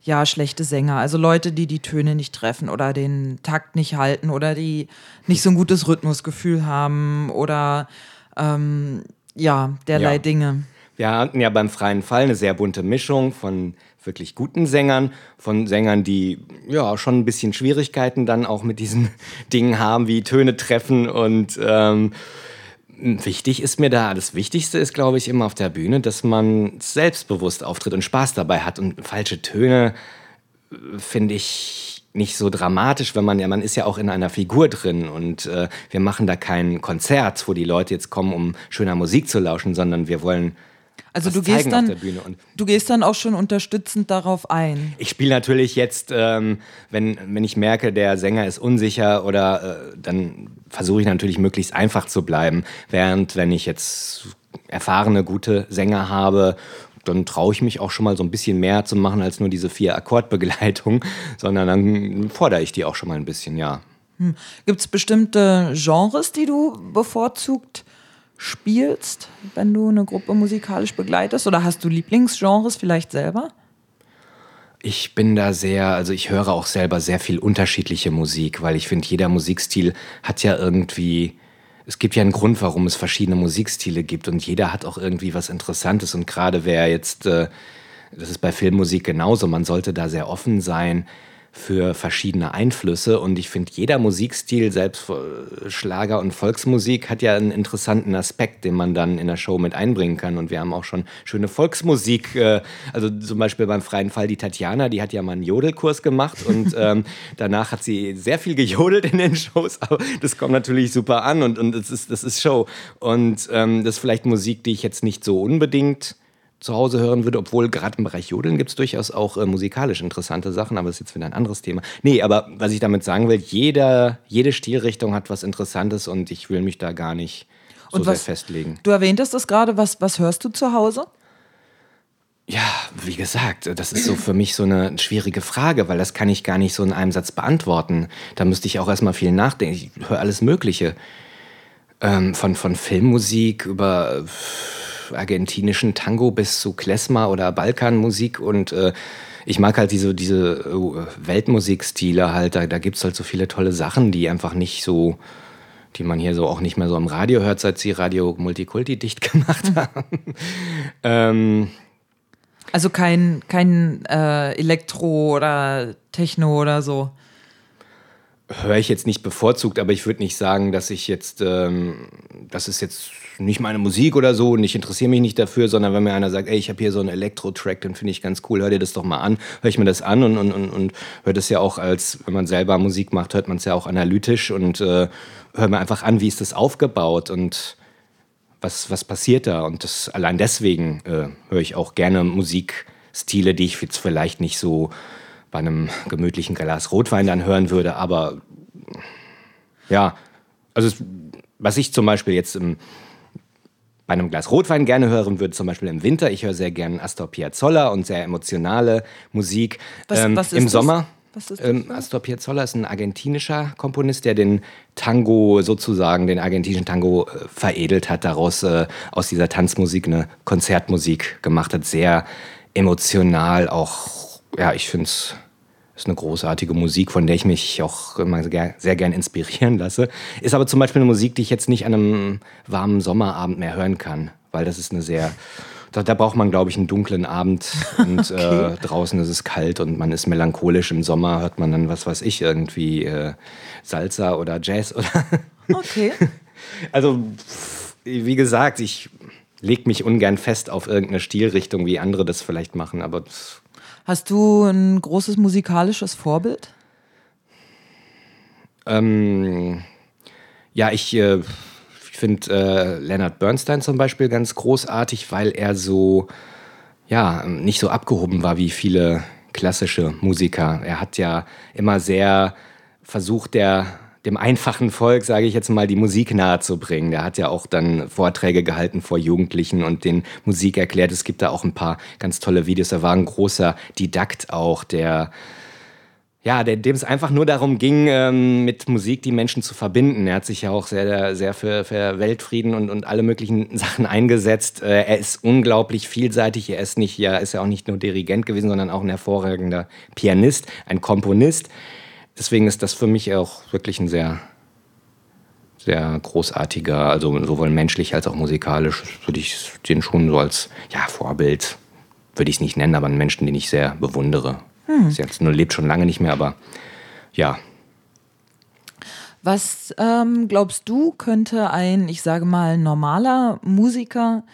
ja, schlechte Sänger, also Leute, die die Töne nicht treffen oder den Takt nicht halten oder die nicht so ein gutes Rhythmusgefühl haben oder ähm, ja, derlei ja. Dinge. Wir hatten ja beim freien Fall eine sehr bunte Mischung von wirklich guten Sängern, von Sängern, die ja schon ein bisschen Schwierigkeiten dann auch mit diesen Dingen haben, wie Töne treffen und ähm, Wichtig ist mir da, das Wichtigste ist, glaube ich, immer auf der Bühne, dass man selbstbewusst auftritt und Spaß dabei hat. Und falsche Töne äh, finde ich nicht so dramatisch, wenn man ja, man ist ja auch in einer Figur drin und äh, wir machen da kein Konzert, wo die Leute jetzt kommen, um schöner Musik zu lauschen, sondern wir wollen also du gehst, dann, du gehst dann auch schon unterstützend darauf ein. Ich spiele natürlich jetzt, ähm, wenn, wenn ich merke, der Sänger ist unsicher oder äh, dann versuche ich natürlich möglichst einfach zu bleiben. Während wenn ich jetzt erfahrene, gute Sänger habe, dann traue ich mich auch schon mal so ein bisschen mehr zu machen als nur diese vier Akkordbegleitung, sondern dann fordere ich die auch schon mal ein bisschen, ja. Hm. Gibt es bestimmte Genres, die du bevorzugt spielst, wenn du eine Gruppe musikalisch begleitest? Oder hast du Lieblingsgenres vielleicht selber? Ich bin da sehr, also ich höre auch selber sehr viel unterschiedliche Musik, weil ich finde, jeder Musikstil hat ja irgendwie, es gibt ja einen Grund, warum es verschiedene Musikstile gibt und jeder hat auch irgendwie was Interessantes und gerade wer jetzt, äh, das ist bei Filmmusik genauso, man sollte da sehr offen sein für verschiedene Einflüsse. Und ich finde, jeder Musikstil, selbst Schlager und Volksmusik, hat ja einen interessanten Aspekt, den man dann in der Show mit einbringen kann. Und wir haben auch schon schöne Volksmusik. Äh, also zum Beispiel beim freien Fall die Tatjana, die hat ja mal einen Jodelkurs gemacht und ähm, danach hat sie sehr viel gejodelt in den Shows. Aber das kommt natürlich super an und, und das, ist, das ist Show. Und ähm, das ist vielleicht Musik, die ich jetzt nicht so unbedingt zu Hause hören würde, obwohl gerade im Bereich Jodeln gibt es durchaus auch äh, musikalisch interessante Sachen, aber das ist jetzt wieder ein anderes Thema. Nee, aber was ich damit sagen will, jeder, jede Stilrichtung hat was Interessantes und ich will mich da gar nicht so und was, sehr festlegen. Du erwähntest das gerade, was, was hörst du zu Hause? Ja, wie gesagt, das ist so für mich so eine schwierige Frage, weil das kann ich gar nicht so in einem Satz beantworten. Da müsste ich auch erstmal viel nachdenken. Ich höre alles Mögliche. Ähm, von, von Filmmusik über argentinischen Tango bis zu Klezmer oder Balkanmusik. Und äh, ich mag halt diese, diese äh, Weltmusikstile halt, da, da gibt es halt so viele tolle Sachen, die einfach nicht so, die man hier so auch nicht mehr so im Radio hört, seit sie Radio Multikulti dicht gemacht haben. ähm, also kein, kein äh, Elektro oder Techno oder so? Höre ich jetzt nicht bevorzugt, aber ich würde nicht sagen, dass ich jetzt, ähm, das ist jetzt nicht meine Musik oder so und ich interessiere mich nicht dafür, sondern wenn mir einer sagt, ey, ich habe hier so einen Elektro-Track, den finde ich ganz cool, hör dir das doch mal an, höre ich mir das an und, und, und, und höre das ja auch als, wenn man selber Musik macht, hört man es ja auch analytisch und äh, höre mir einfach an, wie ist das aufgebaut und was, was passiert da und das, allein deswegen äh, höre ich auch gerne Musikstile, die ich jetzt vielleicht nicht so bei einem gemütlichen Glas Rotwein dann hören würde. Aber ja, also was ich zum Beispiel jetzt im, bei einem Glas Rotwein gerne hören würde, zum Beispiel im Winter, ich höre sehr gerne Astor Piazzolla und sehr emotionale Musik. Was, ähm, was Im das? Sommer. Ähm, Astor Piazzolla ist ein argentinischer Komponist, der den Tango sozusagen, den argentinischen Tango äh, veredelt hat, daraus äh, aus dieser Tanzmusik eine Konzertmusik gemacht hat. Sehr emotional, auch ja, ich finde es ist eine großartige Musik, von der ich mich auch immer sehr gern inspirieren lasse. Ist aber zum Beispiel eine Musik, die ich jetzt nicht an einem warmen Sommerabend mehr hören kann, weil das ist eine sehr da, da, braucht man, glaube ich, einen dunklen Abend und okay. äh, draußen ist es kalt und man ist melancholisch. Im Sommer hört man dann, was weiß ich, irgendwie äh, Salsa oder Jazz oder. okay. Also, wie gesagt, ich lege mich ungern fest auf irgendeine Stilrichtung, wie andere das vielleicht machen, aber das Hast du ein großes musikalisches Vorbild? Ähm, ja, ich äh, finde äh, Leonard Bernstein zum Beispiel ganz großartig, weil er so, ja, nicht so abgehoben war wie viele klassische Musiker. Er hat ja immer sehr versucht, der dem einfachen Volk, sage ich jetzt mal, die Musik nahezubringen. Der hat ja auch dann Vorträge gehalten vor Jugendlichen und den Musik erklärt. Es gibt da auch ein paar ganz tolle Videos. Er war ein großer Didakt auch, der ja, dem es einfach nur darum ging, ähm, mit Musik die Menschen zu verbinden. Er hat sich ja auch sehr, sehr für, für Weltfrieden und, und alle möglichen Sachen eingesetzt. Äh, er ist unglaublich vielseitig. Er ist nicht, ja, ist ja auch nicht nur Dirigent gewesen, sondern auch ein hervorragender Pianist, ein Komponist deswegen ist das für mich auch wirklich ein sehr, sehr großartiger, also sowohl menschlich als auch musikalisch, würde ich den schon so als ja, Vorbild, würde ich es nicht nennen, aber einen Menschen, den ich sehr bewundere. Hm. Sie jetzt nur lebt schon lange nicht mehr, aber ja. Was ähm, glaubst du, könnte ein, ich sage mal, normaler Musiker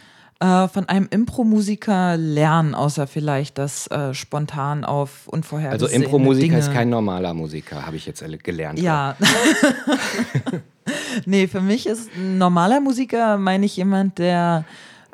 äh, von einem Impro-Musiker lernen, außer vielleicht das äh, spontan auf unvorhergesehene Also Impro-Musiker ist kein normaler Musiker, habe ich jetzt gelernt. Ja. nee, für mich ist ein normaler Musiker, meine ich, jemand, der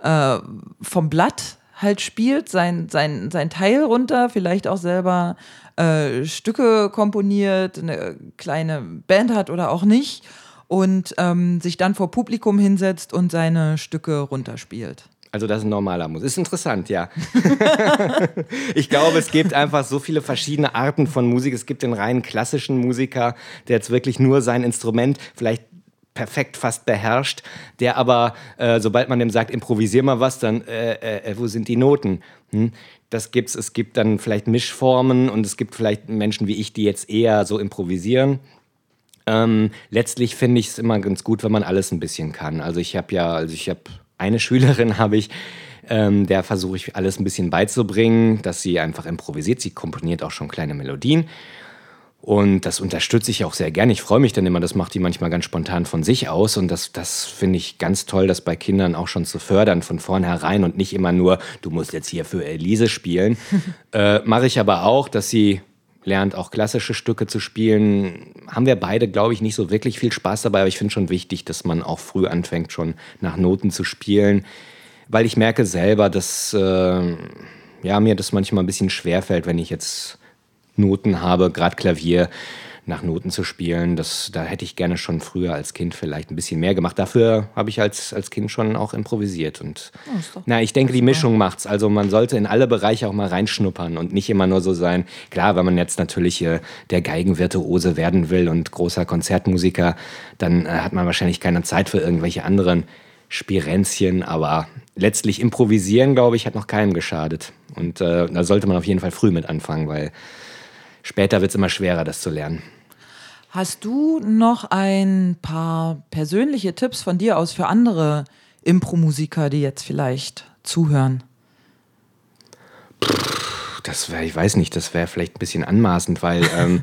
äh, vom Blatt halt spielt, sein, sein, sein Teil runter, vielleicht auch selber äh, Stücke komponiert, eine kleine Band hat oder auch nicht und ähm, sich dann vor Publikum hinsetzt und seine Stücke runterspielt. Also das ist ein normaler Musik. Ist interessant, ja. ich glaube, es gibt einfach so viele verschiedene Arten von Musik. Es gibt den rein klassischen Musiker, der jetzt wirklich nur sein Instrument vielleicht perfekt fast beherrscht, der aber, äh, sobald man dem sagt, improvisier mal was, dann, äh, äh, äh, wo sind die Noten? Hm? Das gibt's. Es gibt dann vielleicht Mischformen und es gibt vielleicht Menschen wie ich, die jetzt eher so improvisieren. Ähm, letztlich finde ich es immer ganz gut, wenn man alles ein bisschen kann. Also ich habe ja, also ich habe eine Schülerin habe ich, ähm, der versuche ich alles ein bisschen beizubringen, dass sie einfach improvisiert. Sie komponiert auch schon kleine Melodien. Und das unterstütze ich auch sehr gerne. Ich freue mich dann immer, das macht die manchmal ganz spontan von sich aus. Und das, das finde ich ganz toll, das bei Kindern auch schon zu fördern von vornherein und nicht immer nur, du musst jetzt hier für Elise spielen. äh, Mache ich aber auch, dass sie lernt, auch klassische Stücke zu spielen. Haben wir beide, glaube ich, nicht so wirklich viel Spaß dabei, aber ich finde schon wichtig, dass man auch früh anfängt, schon nach Noten zu spielen. Weil ich merke selber, dass äh, ja, mir das manchmal ein bisschen schwerfällt, wenn ich jetzt Noten habe, gerade Klavier nach Noten zu spielen. Das, da hätte ich gerne schon früher als Kind vielleicht ein bisschen mehr gemacht. Dafür habe ich als, als Kind schon auch improvisiert. Und Oh, na, ich denke, die Mischung macht's. Also man sollte in alle Bereiche auch mal reinschnuppern und nicht immer nur so sein. Klar, wenn man jetzt natürlich äh, der Geigenvirtuose werden will und großer Konzertmusiker, dann äh, hat man wahrscheinlich keine Zeit für irgendwelche anderen Spirenzchen. Aber letztlich improvisieren, glaube ich, hat noch keinem geschadet. Und äh, da sollte man auf jeden Fall früh mit anfangen, weil später wird es immer schwerer, das zu lernen. Hast du noch ein paar persönliche Tipps von dir aus für andere Impro-Musiker, die jetzt vielleicht zuhören? Das wäre, ich weiß nicht, das wäre vielleicht ein bisschen anmaßend, weil ähm,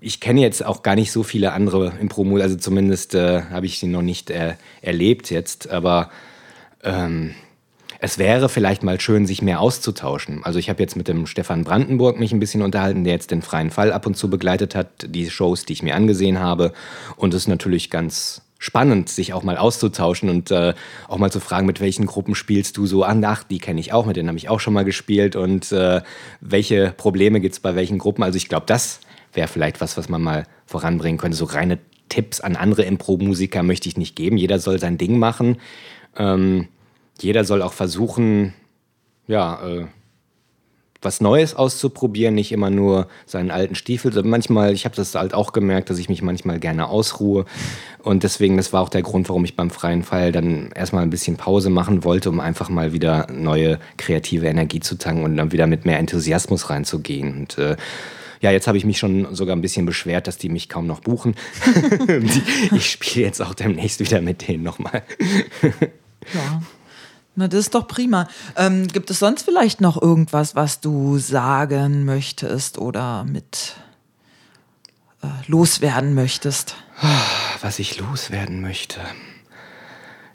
ich kenne jetzt auch gar nicht so viele andere impro also zumindest äh, habe ich sie noch nicht äh, erlebt jetzt, aber ähm, es wäre vielleicht mal schön, sich mehr auszutauschen. Also ich habe jetzt mit dem Stefan Brandenburg mich ein bisschen unterhalten, der jetzt den freien Fall ab und zu begleitet hat, die Shows, die ich mir angesehen habe. Und es ist natürlich ganz spannend, sich auch mal auszutauschen und äh, auch mal zu fragen, mit welchen Gruppen spielst du so an? Ach, die kenne ich auch, mit denen habe ich auch schon mal gespielt und äh, welche Probleme gibt es bei welchen Gruppen? Also ich glaube, das wäre vielleicht was, was man mal voranbringen könnte. So reine Tipps an andere Impro-Musiker möchte ich nicht geben. Jeder soll sein Ding machen. Ähm, jeder soll auch versuchen, ja, äh, was Neues auszuprobieren, nicht immer nur seinen alten Stiefel. Manchmal, ich habe das halt auch gemerkt, dass ich mich manchmal gerne ausruhe. Und deswegen, das war auch der Grund, warum ich beim freien Fall dann erstmal ein bisschen Pause machen wollte, um einfach mal wieder neue kreative Energie zu tanken und dann wieder mit mehr Enthusiasmus reinzugehen. Und äh, ja, jetzt habe ich mich schon sogar ein bisschen beschwert, dass die mich kaum noch buchen. ich spiele jetzt auch demnächst wieder mit denen nochmal. Ja. Na, das ist doch prima. Ähm, gibt es sonst vielleicht noch irgendwas, was du sagen möchtest oder mit äh, loswerden möchtest? Was ich loswerden möchte.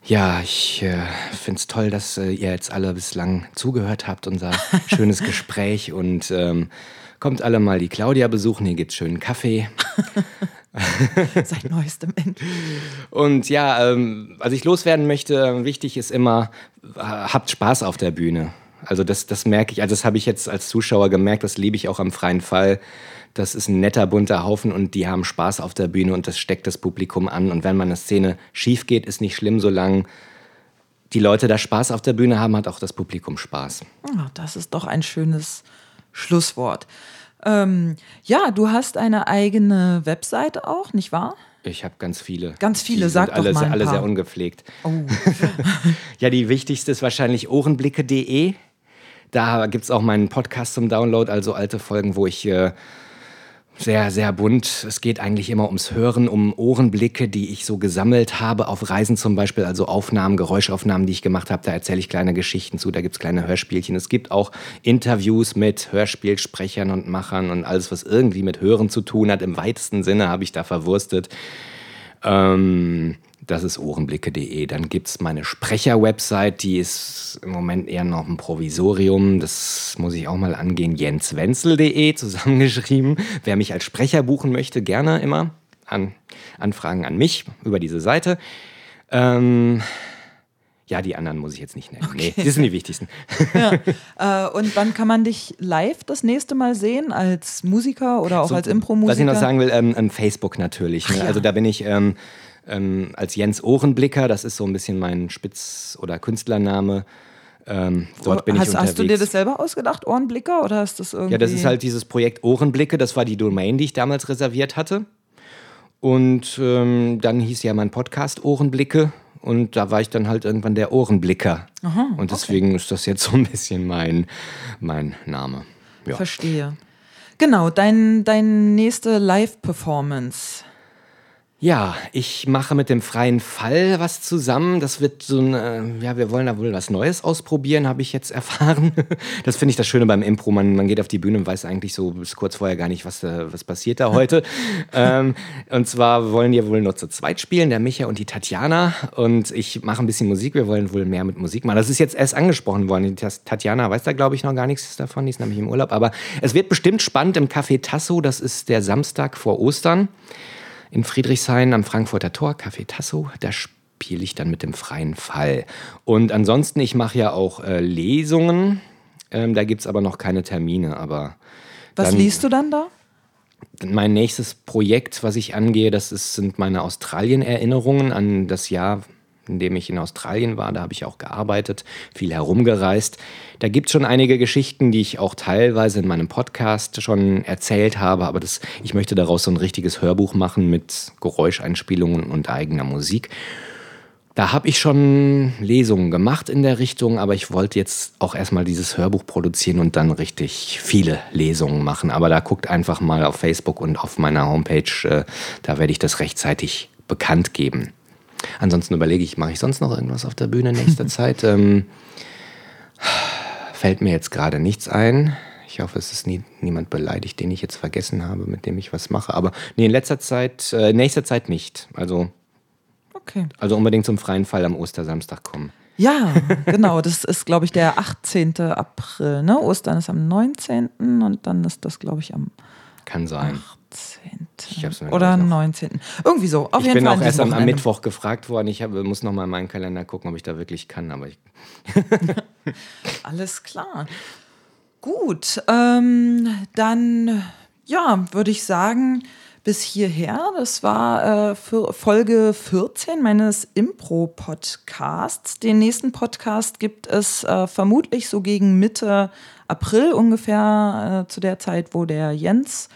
Ja, ich äh, finde es toll, dass äh, ihr jetzt alle bislang zugehört habt, unser schönes Gespräch. Und ähm, kommt alle mal die Claudia besuchen, hier gibt's schönen Kaffee. Seit neuestem Ende. Und ja, ähm, was ich loswerden möchte, wichtig ist immer, äh, habt Spaß auf der Bühne. Also das, das merke ich, also das habe ich jetzt als Zuschauer gemerkt, das liebe ich auch am freien Fall. Das ist ein netter, bunter Haufen und die haben Spaß auf der Bühne und das steckt das Publikum an. Und wenn mal eine Szene schief geht, ist nicht schlimm, solange die Leute da Spaß auf der Bühne haben, hat auch das Publikum Spaß. Oh, das ist doch ein schönes Schlusswort. Ähm, ja, du hast eine eigene Webseite auch, nicht wahr? Ich habe ganz viele. Ganz viele, Die sag sind doch alle, mal ein alle paar. sehr ungepflegt. Oh. Ja, die wichtigste ist wahrscheinlich ohrenblicke.de. Da gibt es auch meinen Podcast zum Download, also alte Folgen, wo ich äh, sehr, sehr bunt. Es geht eigentlich immer ums Hören, um Ohrenblicke, die ich so gesammelt habe, auf Reisen zum Beispiel, also Aufnahmen, Geräuschaufnahmen, die ich gemacht habe. Da erzähle ich kleine Geschichten zu, da gibt es kleine Hörspielchen. Es gibt auch Interviews mit Hörspielsprechern und Machern und alles, was irgendwie mit Hören zu tun hat. Im weitesten Sinne habe ich da verwurstet. Ähm, das ist ohrenblicke.de. Dann gibt es meine Sprecher-Website, die ist im Moment eher noch ein Provisorium. Das muss ich auch mal angehen. jenswenzel.de zusammengeschrieben. Wer mich als Sprecher buchen möchte, gerne immer an, Anfragen an mich über diese Seite. Ähm, ja, die anderen muss ich jetzt nicht nennen. Okay. Nee, die sind die wichtigsten. Ja. Äh, und wann kann man dich live das nächste Mal sehen? Als Musiker oder auch so, als Impro-Musiker? Was ich noch sagen will, ähm, Facebook natürlich. Ne? Ja. Also da bin ich ähm, ähm, als Jens Ohrenblicker, das ist so ein bisschen mein Spitz- oder Künstlername. Ähm, dort bin hast, ich unterwegs. Hast du dir das selber ausgedacht, Ohrenblicker, oder ist das irgendwie? Ja, das ist halt dieses Projekt Ohrenblicke, das war die Domain, die ich damals reserviert hatte. Und ähm, dann hieß ja mein Podcast Ohrenblicke und da war ich dann halt irgendwann der Ohrenblicker. Aha, und deswegen okay. ist das jetzt so ein bisschen mein, mein Name. Ja. Verstehe. Genau, dein, dein nächste Live-Performance. Ja, ich mache mit dem freien Fall was zusammen. Das wird so ein, äh, ja, wir wollen da wohl was Neues ausprobieren, habe ich jetzt erfahren. Das finde ich das Schöne beim Impro. Man, man geht auf die Bühne und weiß eigentlich so bis kurz vorher gar nicht, was, äh, was passiert da heute. ähm, und zwar wollen wir wohl nur zu zweit spielen, der Micha und die Tatjana. Und ich mache ein bisschen Musik. Wir wollen wohl mehr mit Musik machen. Das ist jetzt erst angesprochen worden. Die Tatjana weiß da, glaube ich, noch gar nichts davon. Die ist nämlich im Urlaub. Aber es wird bestimmt spannend im Café Tasso. Das ist der Samstag vor Ostern in Friedrichshain am Frankfurter Tor, Café Tasso. Da spiele ich dann mit dem freien Fall. Und ansonsten, ich mache ja auch äh, Lesungen. Ähm, da gibt es aber noch keine Termine. Aber Was dann, liest du dann da? Mein nächstes Projekt, was ich angehe, das ist, sind meine Australien-Erinnerungen an das Jahr in dem ich in Australien war. Da habe ich auch gearbeitet, viel herumgereist. Da gibt es schon einige Geschichten, die ich auch teilweise in meinem Podcast schon erzählt habe, aber das, ich möchte daraus so ein richtiges Hörbuch machen mit Geräuscheinspielungen und eigener Musik. Da habe ich schon Lesungen gemacht in der Richtung, aber ich wollte jetzt auch erstmal dieses Hörbuch produzieren und dann richtig viele Lesungen machen. Aber da guckt einfach mal auf Facebook und auf meiner Homepage, äh, da werde ich das rechtzeitig bekannt geben. Ansonsten überlege ich, mache ich sonst noch irgendwas auf der Bühne in nächster Zeit? Ähm, fällt mir jetzt gerade nichts ein. Ich hoffe, es ist nie, niemand beleidigt, den ich jetzt vergessen habe, mit dem ich was mache. Aber nee, in letzter Zeit, äh, nächster Zeit nicht. Also, okay. also unbedingt zum freien Fall am Ostersamstag kommen. Ja, genau. Das ist, glaube ich, der 18. April. Ne? Ostern ist am 19. und dann ist das, glaube ich, am Kann sein. 18. Oder 19. Irgendwie so. Auf ich jeden bin Fall auch erst am, am, Mittwoch gefragt worden. Ich hab, muss noch mal in meinen Kalender gucken, ob ich da wirklich kann. Aber Alles klar. Gut, ähm, dann ja, würde ich sagen, bis hierher. Das war äh, Folge 14 meines Impro-Podcasts. Den nächsten Podcast gibt es äh, vermutlich so gegen Mitte April ungefähr, äh, zu der Zeit, wo der Jens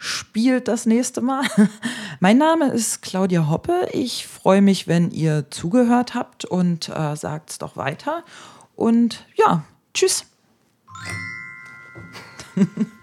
spielt das nächste Mal. mein Name ist Claudia Hoppe. Ich freue mich, wenn ihr zugehört habt und äh, sagt es doch weiter. Und ja, tschüss.